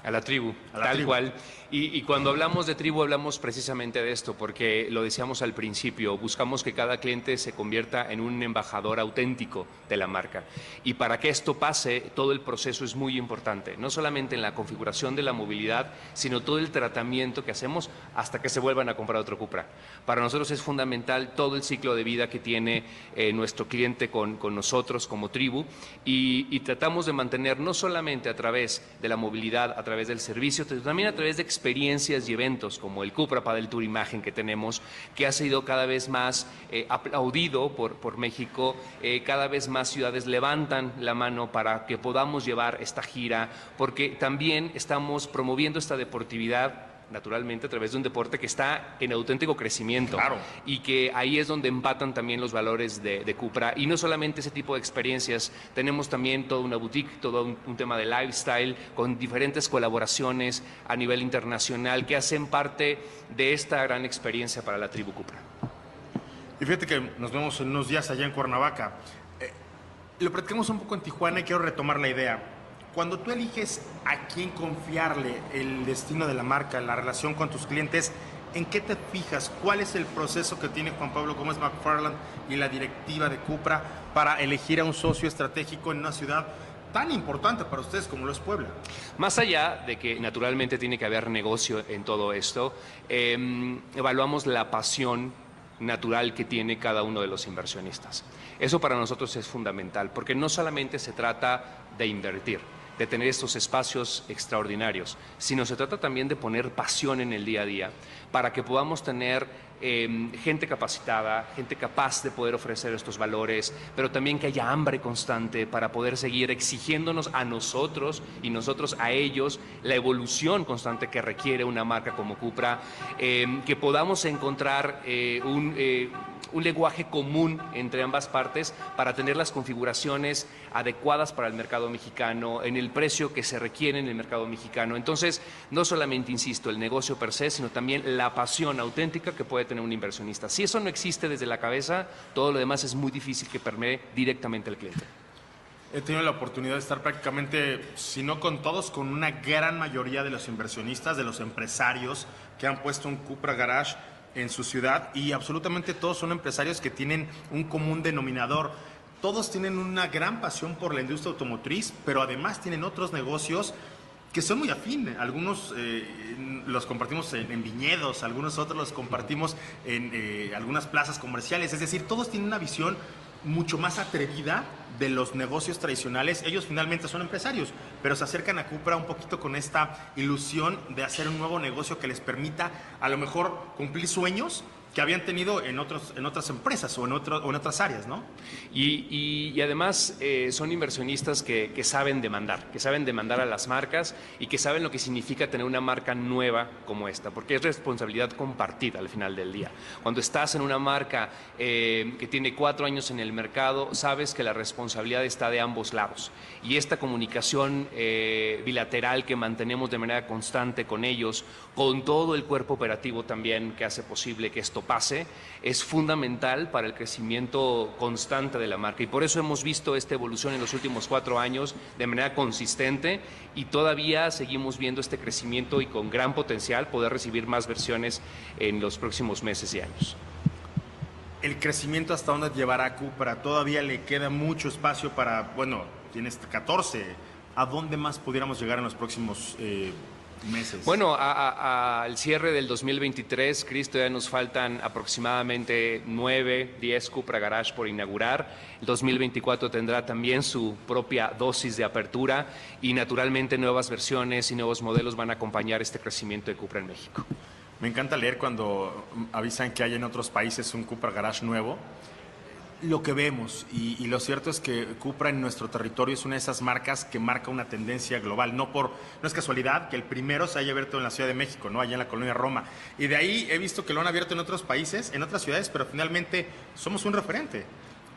A la tribu, tal cual. Y, cuando hablamos de tribu hablamos precisamente de esto, porque lo decíamos al principio, buscamos que cada cliente se convierta en un embajador auténtico de la marca. Y para que esto pase, todo el proceso es muy importante, no solamente en la configuración de la movilidad, sino todo el tratamiento que hacemos hasta que se vuelvan a comprar otro Cupra. Para nosotros es fundamental todo el ciclo de vida que tiene eh, nuestro cliente con, con, nosotros como tribu y, y, tratamos de mantener no solamente a través de la movilidad, a través del servicio, sino también a través de experiencias y eventos como el Cupra Padel Tour Imagen que tenemos, que ha sido cada vez más eh, aplaudido por, por México, eh, cada vez más ciudades levantan la mano para que podamos llevar esta gira, porque también estamos promoviendo esta deportividad naturalmente a través de un deporte que está en auténtico crecimiento claro. y que ahí es donde empatan también los valores de, Cupra y no solamente ese tipo de experiencias, tenemos también toda una boutique, todo un, tema de lifestyle con diferentes colaboraciones a nivel internacional que hacen parte de esta gran experiencia para la tribu Cupra. Y fíjate que nos vemos en unos días allá en Cuernavaca. Eh, lo platicamos un poco en Tijuana y quiero retomar la idea cuando tú eliges a quién confiarle el destino de la marca, la relación con tus clientes, ¿en qué te fijas? ¿Cuál es el proceso que tiene Juan Pablo Gómez McFarland y la directiva de Cupra para elegir a un socio estratégico en una ciudad tan importante para ustedes como lo es Puebla. Más allá de que naturalmente tiene que haber negocio en todo esto, em, evaluamos la pasión natural que tiene cada uno de los inversionistas. Eso para nosotros es fundamental, porque no solamente se trata de invertir, de tener estos espacios extraordinarios, sino se trata también de poner pasión en el día a día para que podamos tener em, gente capacitada, gente capaz de poder ofrecer estos valores, pero también que haya hambre constante para poder seguir exigiéndonos a nosotros y nosotros a ellos la evolución constante que requiere una marca como Cupra, em, que podamos encontrar eh, un... Eh, un lenguaje común entre ambas partes para tener las configuraciones adecuadas para el mercado mexicano, en el precio que se requiere en el mercado mexicano. Entonces, no solamente, insisto, el negocio per se, sino también la pasión auténtica que puede tener un inversionista. Si eso no existe desde la cabeza, todo lo demás es muy difícil que permee directamente al cliente. He tenido la oportunidad de estar prácticamente, si no con todos, con una gran mayoría de los inversionistas, de los empresarios que han puesto un Cupra Garage en su ciudad y absolutamente todos son empresarios que tienen un común denominador. Todos tienen una gran pasión por la industria automotriz, pero además tienen otros negocios que son muy afines. Algunos eh, los compartimos en, viñedos, algunos otros los compartimos en eh, algunas plazas comerciales. Es decir, todos tienen una visión mucho más atrevida de los negocios tradicionales. Ellos finalmente son empresarios, pero se acercan a Cupra un poquito con esta ilusión de hacer un nuevo negocio que les permita a lo mejor cumplir sueños que habían tenido en, otros, en otras empresas o en, otro, en otras áreas, ¿no? Y, y, además eh, son inversionistas que, que, saben demandar, que saben demandar a las marcas y que saben lo que significa tener una marca nueva como esta, porque es responsabilidad compartida al final del día. Cuando estás en una marca eh, que tiene cuatro años en el mercado, sabes que la responsabilidad está de ambos lados. Y esta comunicación eh, bilateral que mantenemos de manera constante con ellos, con todo el cuerpo operativo también que hace posible que esto pase, es fundamental para el crecimiento constante de la marca. Y por eso hemos visto esta evolución en los últimos cuatro años de manera consistente y todavía seguimos viendo este crecimiento y con gran potencial poder recibir más versiones en los próximos meses y años. el crecimiento hasta dónde llevará Cupra. Todavía le queda mucho espacio para, bueno, tienes 14. ¿A dónde más pudiéramos llegar en los próximos eh, meses? Bueno, al cierre del 2023, Cristo, ya nos faltan aproximadamente 9, 10 Cupra Garage por inaugurar. El 2024 tendrá también su propia dosis de apertura y naturalmente nuevas versiones y nuevos modelos van a acompañar este crecimiento de Cupra en México. Me encanta leer cuando avisan que hay en otros países un Cupra Garage nuevo. Lo que vemos, y, lo cierto es que Cupra en nuestro territorio es una de esas marcas que marca una tendencia global. No, por, no es casualidad que el primero se haya abierto en la Ciudad de México, ¿no? allá en la colonia Roma. Y de ahí he visto que lo han abierto en otros países, en otras ciudades, pero finalmente somos un referente.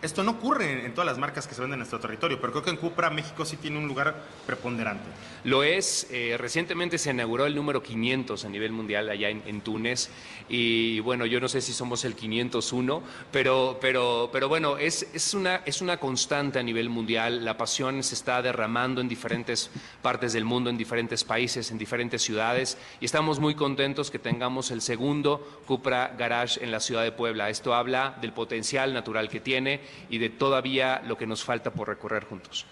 Esto no ocurre en, todas las marcas que se venden en nuestro territorio, pero creo que en Cupra México sí tiene un lugar preponderante. Lo es. Eh, recientemente se inauguró el número 500 a nivel mundial allá en, Túnez y bueno, yo no sé si somos el 501, pero, pero, pero bueno, es, es, una, es una constante a nivel mundial. La pasión se está derramando en diferentes partes del mundo, en diferentes países, en diferentes ciudades y estamos muy contentos que tengamos el segundo Cupra Garage en la ciudad de Puebla. Esto habla del potencial natural que tiene y de todavía lo que nos falta por recorrer juntos.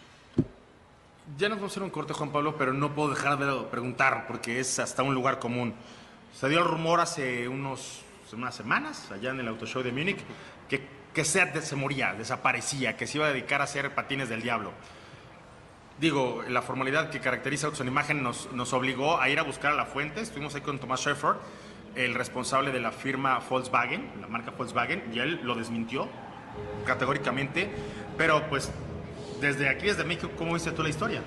Ya nos vamos a hacer un corte, Juan Pablo, pero no puedo dejar de preguntar porque es hasta un lugar común. Se dio el rumor hace unos, unas semanas, allá en el Auto Show de Múnich, que, que Seat se moría, desaparecía, que se iba a dedicar a hacer patines del diablo. Digo, la formalidad que caracteriza a Imagen nos, nos obligó a ir a buscar a la fuente. Estuvimos ahí con Tomás Schaeffer, el responsable de la firma Volkswagen, la marca Volkswagen, y él lo desmintió categóricamente, pero pues desde aquí, desde México, ¿cómo viste tú la historia?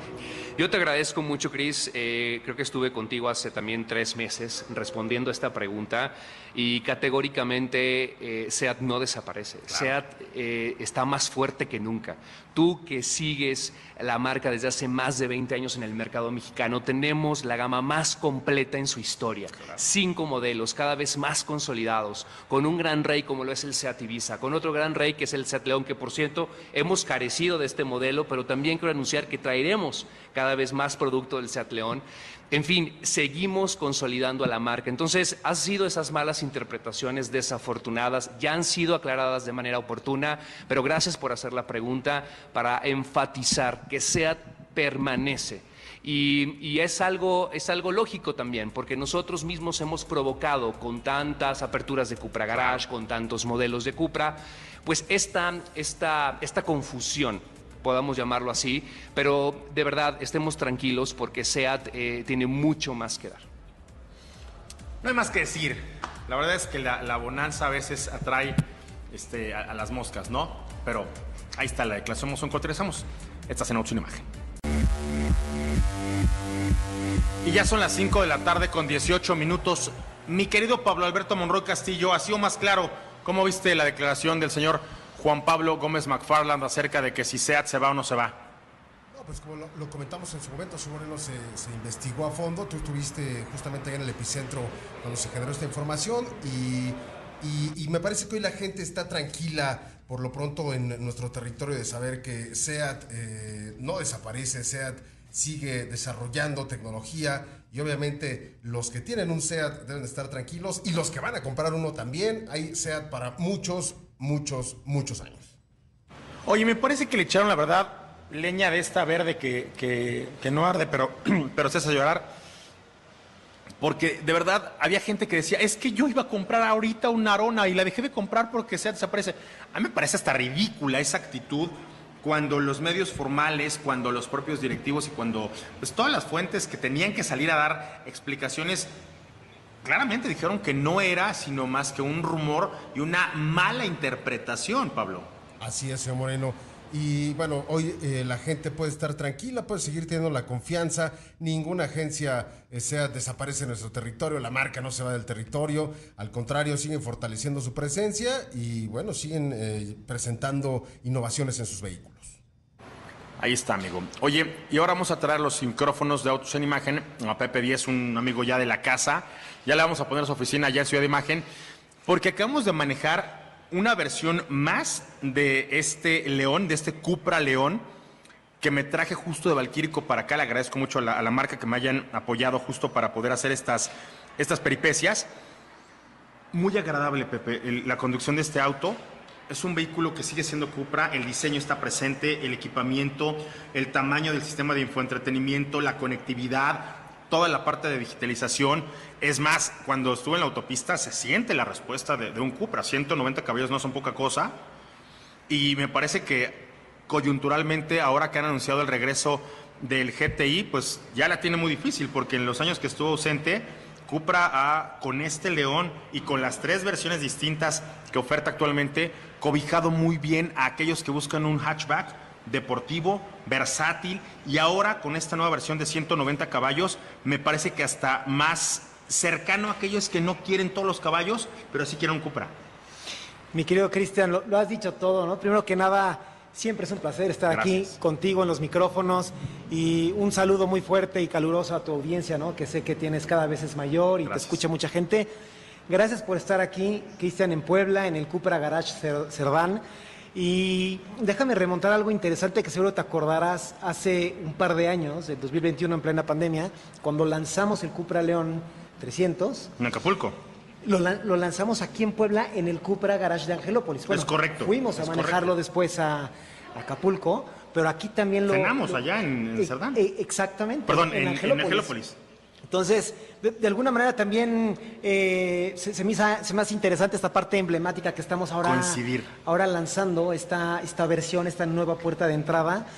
Yo te agradezco mucho, Cris. Eh, creo que estuve contigo hace también tres meses respondiendo a esta pregunta y categóricamente eh, SEAT no desaparece. SEAT eh, está más fuerte que nunca. Tú que sigues la marca desde hace más de 20 años en el mercado mexicano, tenemos la gama más completa en su historia. Cinco modelos, cada vez más consolidados, con un gran rey como lo es el SEAT Ibiza, con otro gran rey que es el SEAT León, que por cierto hemos carecido de este modelo, pero también quiero anunciar que traeremos cada vez más producto del Seat León. En fin, seguimos consolidando a la marca. Entonces, han sido esas malas interpretaciones desafortunadas, ya han sido aclaradas de manera oportuna, pero gracias por hacer la pregunta para enfatizar que SEAT permanece. Y, es, algo, es algo lógico también, porque nosotros mismos hemos provocado con tantas aperturas de Cupra Garage, con tantos modelos de Cupra, pues esta, esta, esta confusión podamos llamarlo así, pero de verdad estemos tranquilos porque SEAT eh, tiene mucho más que dar. No hay más que decir. La verdad es que la, bonanza a veces atrae este, a, las moscas, ¿no? Pero ahí está la declaración Mosón Estamos Estás en otra imagen. Y ya son las 5 de la tarde con 18 minutos. Mi querido Pablo Alberto Monroy Castillo, ha sido más claro. ¿Cómo viste la declaración del señor Juan Pablo Gómez McFarland acerca de que si SEAT se va o no se va? No, pues como lo, comentamos en su momento, su Moreno se, se, investigó a fondo, tú estuviste justamente ahí en el epicentro cuando se generó esta información y, y, me parece que hoy la gente está tranquila por lo pronto en nuestro territorio de saber que SEAT eh, no desaparece, SEAT sigue desarrollando tecnología y obviamente los que tienen un SEAT deben estar tranquilos y los que van a comprar uno también. Hay SEAT para muchos, muchos, muchos años. Oye, me parece que le echaron, la verdad, leña de esta verde que, que, no arde, pero, pero se hace llorar. Porque de verdad había gente que decía, es que yo iba a comprar ahorita una arona y la dejé de comprar porque se desaparece. A mí me parece hasta ridícula esa actitud cuando los medios formales, cuando los propios directivos y cuando pues, todas las fuentes que tenían que salir a dar explicaciones claramente dijeron que no era sino más que un rumor y una mala interpretación, Pablo. Así es, señor Moreno. Y bueno, hoy eh, la gente puede estar tranquila, puede seguir teniendo la confianza. Ninguna agencia eh, sea desaparece en nuestro territorio, la marca no se va del territorio. Al contrario, siguen fortaleciendo su presencia y bueno, siguen eh, presentando innovaciones en sus vehículos. Ahí está, amigo. Oye, y ahora vamos a traer los micrófonos de Autos en Imagen a Pepe Díez, un amigo ya de la casa. Ya le vamos a poner su oficina allá en Ciudad de Imagen, porque acabamos de manejar una versión más de este León, de este Cupra León, que me traje justo de Valquírico para acá. Le agradezco mucho a la, marca que me hayan apoyado justo para poder hacer estas, estas peripecias. Muy agradable, Pepe, la conducción de este auto. es un vehículo que sigue siendo Cupra, el diseño está presente, el equipamiento, el tamaño del sistema de infoentretenimiento, la conectividad, toda la parte de digitalización. Es más, cuando estuve en la autopista se siente la respuesta de, de un Cupra. 190 caballos no son poca cosa. Y me parece que coyunturalmente, ahora que han anunciado el regreso del GTI, pues ya la tiene muy difícil, porque en los años que estuvo ausente, Cupra ha, con este León y con las tres versiones distintas que oferta actualmente, cobijado muy bien a aquellos que buscan un hatchback deportivo, versátil y ahora con esta nueva versión de 190 caballos, me parece que hasta más cercano a aquellos que no quieren todos los caballos, pero sí quieren un Cupra. Mi querido Cristian, lo, lo has dicho todo, ¿no? Primero que nada, siempre es un placer estar Gracias. aquí contigo en los micrófonos y un saludo muy fuerte y caluroso a tu audiencia, ¿no? Que sé que tienes cada vez es mayor y Gracias. te escucha mucha gente. Gracias por estar aquí, Cristian, en Puebla, en el Cupra Garage Cer- Cerdán. Y déjame remontar algo interesante que seguro te acordarás hace un par de años, del 2021 en plena pandemia, cuando lanzamos el Cupra León 300. En Acapulco. Lo, lo lanzamos aquí en Puebla en el Cupra Garage de Angelópolis. Es correcto, Fuimos a manejarlo correcto. después a, a Acapulco, pero aquí también lo. Cenamos lo- allá en Cerdán. eh, exactamente. Perdón, en, en Angelópolis. Entonces, de, de alguna manera también eh, se, se me hizo- se me hace interesante esta parte emblemática que estamos ahora, Coincidir. ahora lanzando, esta, esta versión, esta nueva puerta de entrada.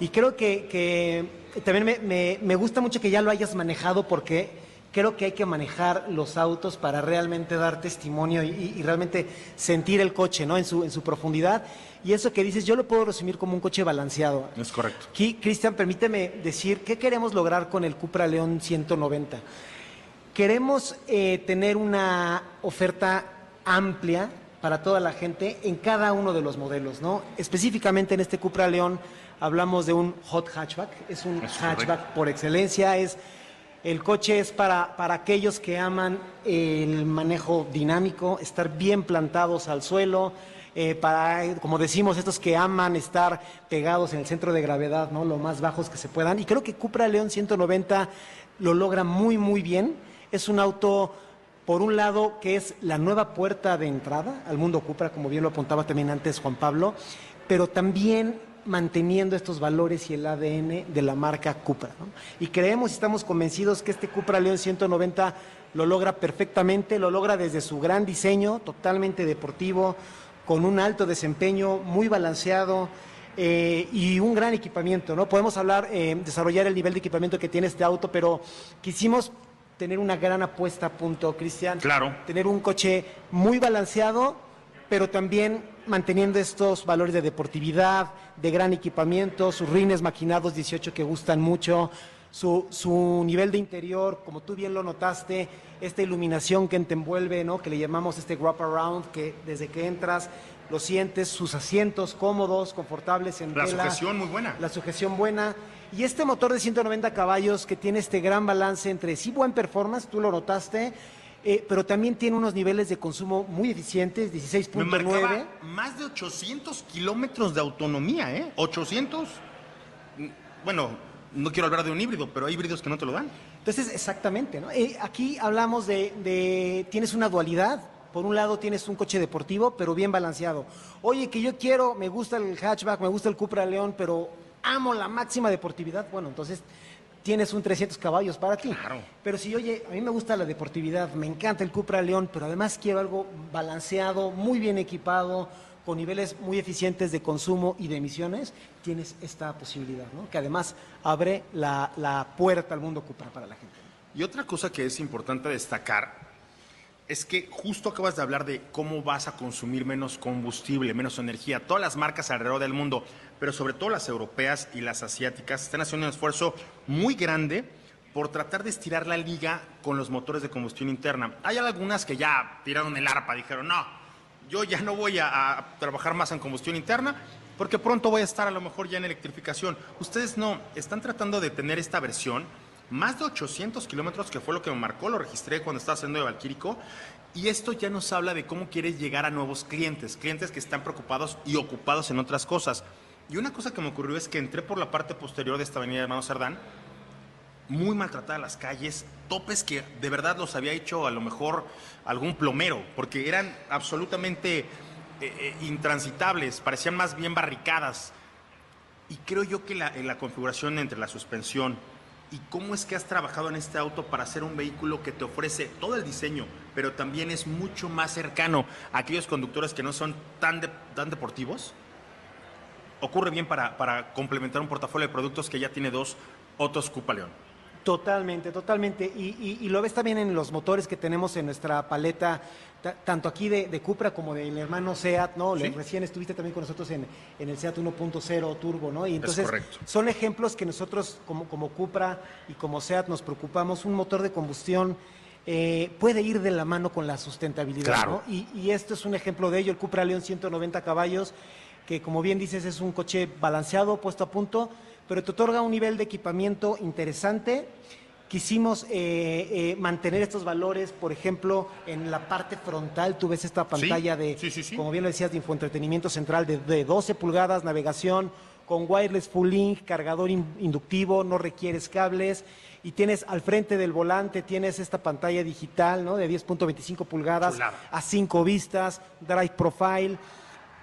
Y creo que, que también me, me- me gusta mucho que ya lo hayas manejado porque creo que hay que manejar los autos para realmente dar testimonio y, y- y realmente sentir el coche ¿no? en, su, en su profundidad. Y eso que dices, yo lo puedo resumir como un coche balanceado. Es correcto. Cristian, permíteme decir, ¿qué queremos lograr con el Cupra León 190? Queremos eh, tener una oferta amplia para toda la gente en cada uno de los modelos, ¿no? Específicamente en este Cupra León hablamos de un hot hatchback, es un Es hatchback correcto. por excelencia, es el coche es para, para aquellos que aman el manejo dinámico, estar bien plantados al suelo, eh, para, como decimos, estos que aman estar pegados en el centro de gravedad, ¿no? lo más bajos que se puedan. Y creo que Cupra León 190 lo logra muy, muy bien. Es un auto, por un lado, que es la nueva puerta de entrada al mundo Cupra, como bien lo apuntaba también antes Juan Pablo, pero también manteniendo estos valores y el ADN de la marca Cupra. ¿no? Y creemos y estamos convencidos que este Cupra León 190 lo logra perfectamente, lo logra desde su gran diseño, totalmente deportivo, con un alto desempeño, muy balanceado eh, y un gran equipamiento. ¿no? Podemos hablar, eh, desarrollar el nivel de equipamiento que tiene este auto, pero quisimos tener una gran apuesta a punto, Cristian. Claro. Tener un coche muy balanceado, pero también manteniendo estos valores de deportividad, de gran equipamiento, sus rines maquinados 18 que gustan mucho, su, su nivel de interior, como tú bien lo notaste, esta iluminación que te envuelve, ¿no? que le llamamos este wrap around, que desde que entras lo sientes, sus asientos cómodos, confortables en La tela. sujeción muy buena. La sujeción buena. Y este motor de 190 caballos que tiene este gran balance entre sí buen performance, tú lo notaste, eh, pero también tiene unos niveles de consumo muy eficientes, Me 16.9. marcaba más de 800 kilómetros de autonomía, ¿eh? 800. mm, Bueno, no quiero hablar de un híbrido, pero hay híbridos que no te lo dan. Entonces, exactamente, ¿no? Eh, aquí hablamos de, de- tienes una dualidad. Por un lado tienes un coche deportivo, pero bien balanceado. Oye, que yo quiero, me gusta el hatchback, me gusta el Cupra León, pero amo la máxima deportividad. Bueno, entonces tienes un 300 caballos para ti. Claro. Pero si, oye, a mí me gusta la deportividad, me encanta el Cupra León, pero además quiero algo balanceado, muy bien equipado, con niveles muy eficientes de consumo y de emisiones, tienes esta posibilidad, ¿no? Que además abre la, la puerta al mundo Cupra para la gente. Y otra cosa que es importante destacar es que justo acabas de hablar de cómo vas a consumir menos combustible, menos energía. Todas las marcas alrededor del mundo, pero sobre todo las europeas y las asiáticas, están haciendo un esfuerzo muy grande por tratar de estirar la liga con los motores de combustión interna. Hay algunas que ya tiraron el arpa, dijeron, no, yo ya no voy a, trabajar más en combustión interna porque pronto voy a estar a lo mejor ya en electrificación. Ustedes no, están tratando de tener esta versión más de 800 kilómetros, que fue lo que me marcó, lo registré cuando estaba haciendo de Valquírico. Y esto ya nos habla de cómo quieres llegar a nuevos clientes, clientes que están preocupados y ocupados en otras cosas. Y una cosa que me ocurrió es que entré por la parte posterior de esta avenida de Hermano Cerdán, muy maltratadas las calles, topes que de verdad los había hecho a lo mejor algún plomero, porque eran absolutamente eh, eh, intransitables, parecían más bien barricadas. Y creo yo que la, la configuración entre la suspensión y cómo es que has trabajado en este auto para hacer un vehículo que te ofrece todo el diseño, pero también es mucho más cercano a aquellos conductores que no son tan, tan deportivos, ocurre bien para, complementar un portafolio de productos que ya tiene dos otros Cupa León. Totalmente, totalmente. Y, lo ves también en los motores que tenemos en nuestra paleta, tanto aquí de, Cupra como del hermano SEAT, ¿no? Recién estuviste también con nosotros en, el SEAT 1.0 Turbo, ¿no? Y entonces son ejemplos que nosotros como, como Cupra y como SEAT nos preocupamos. Un motor de combustión eh, puede ir de la mano con la sustentabilidad, ¿no? Y, y esto es un ejemplo de ello, el Cupra León 190 caballos, que como bien dices es un coche balanceado, puesto a punto, pero te otorga un nivel de equipamiento interesante. Quisimos eh, eh, mantener estos valores, por ejemplo, en la parte frontal, tú ves esta pantalla de, como bien lo decías, de infoentretenimiento central de, 12 pulgadas, navegación con wireless full link, cargador inductivo, no requieres cables y tienes al frente del volante, tienes esta pantalla digital ¿no? de 10.25 pulgadas a 5 vistas, drive profile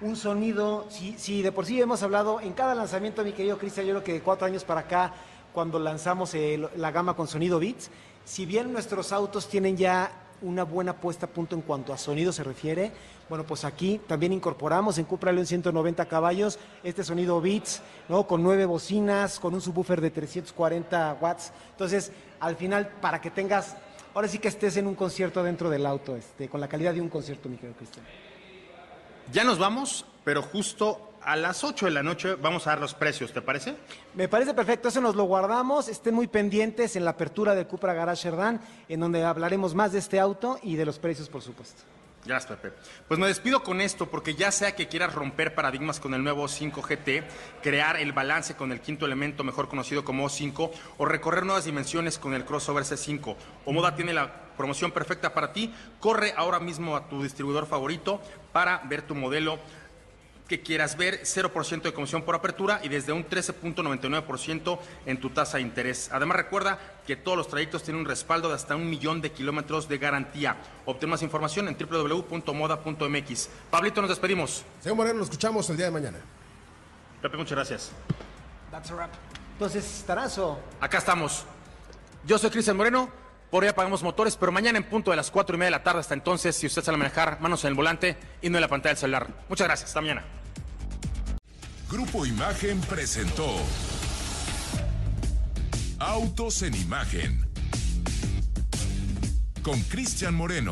un sonido, si, de por sí hemos hablado en cada lanzamiento, mi querido Cristian, yo creo que de cuatro años para acá, cuando lanzamos la gama con sonido Beats, si bien nuestros autos tienen ya una buena puesta a punto en cuanto a sonido se refiere, bueno, pues aquí también incorporamos en Cupra León 190 caballos este sonido Beats, ¿no? Con nueve bocinas, con un subwoofer de 340 watts. Entonces, al final, para que tengas, ahora sí que estés en un concierto dentro del auto, este, con la calidad de un concierto, mi querido Cristian. Ya nos vamos, pero justo a las 8 de la noche vamos a dar los precios, ¿te parece? Me parece perfecto, eso nos lo guardamos. Estén muy pendientes en la apertura de Cupra Garage Sherdan, en donde hablaremos más de este auto y de los precios, por supuesto. Gracias, Pepe. Pues me despido con esto, porque ya sea que quieras romper paradigmas con el nuevo 5 GT, crear el balance con el quinto elemento, mejor conocido como O5, o recorrer nuevas dimensiones con el crossover C5, o Moda tiene la promoción perfecta para ti, corre ahora mismo a tu distribuidor favorito para ver tu modelo que quieras ver, 0% de comisión por apertura y desde un 13.99% en tu tasa de interés. Además recuerda que todos los trayectos tienen un respaldo de hasta un millón de kilómetros de garantía. Obtén más información en www.moda.mx. Pablito, nos despedimos. Señor Moreno, nos escuchamos el día de mañana. Pepe, muchas gracias. That's a wrap. Entonces, Tarazo. Acá estamos. Yo soy Cristian Moreno. Por hoy apagamos motores, pero mañana en punto de las 4 y media de la tarde. Hasta entonces, si usted sale a manejar, manos en el volante y no en la pantalla del celular. Muchas gracias. Hasta mañana. Grupo Imagen presentó Autos en Imagen con Cristian Moreno.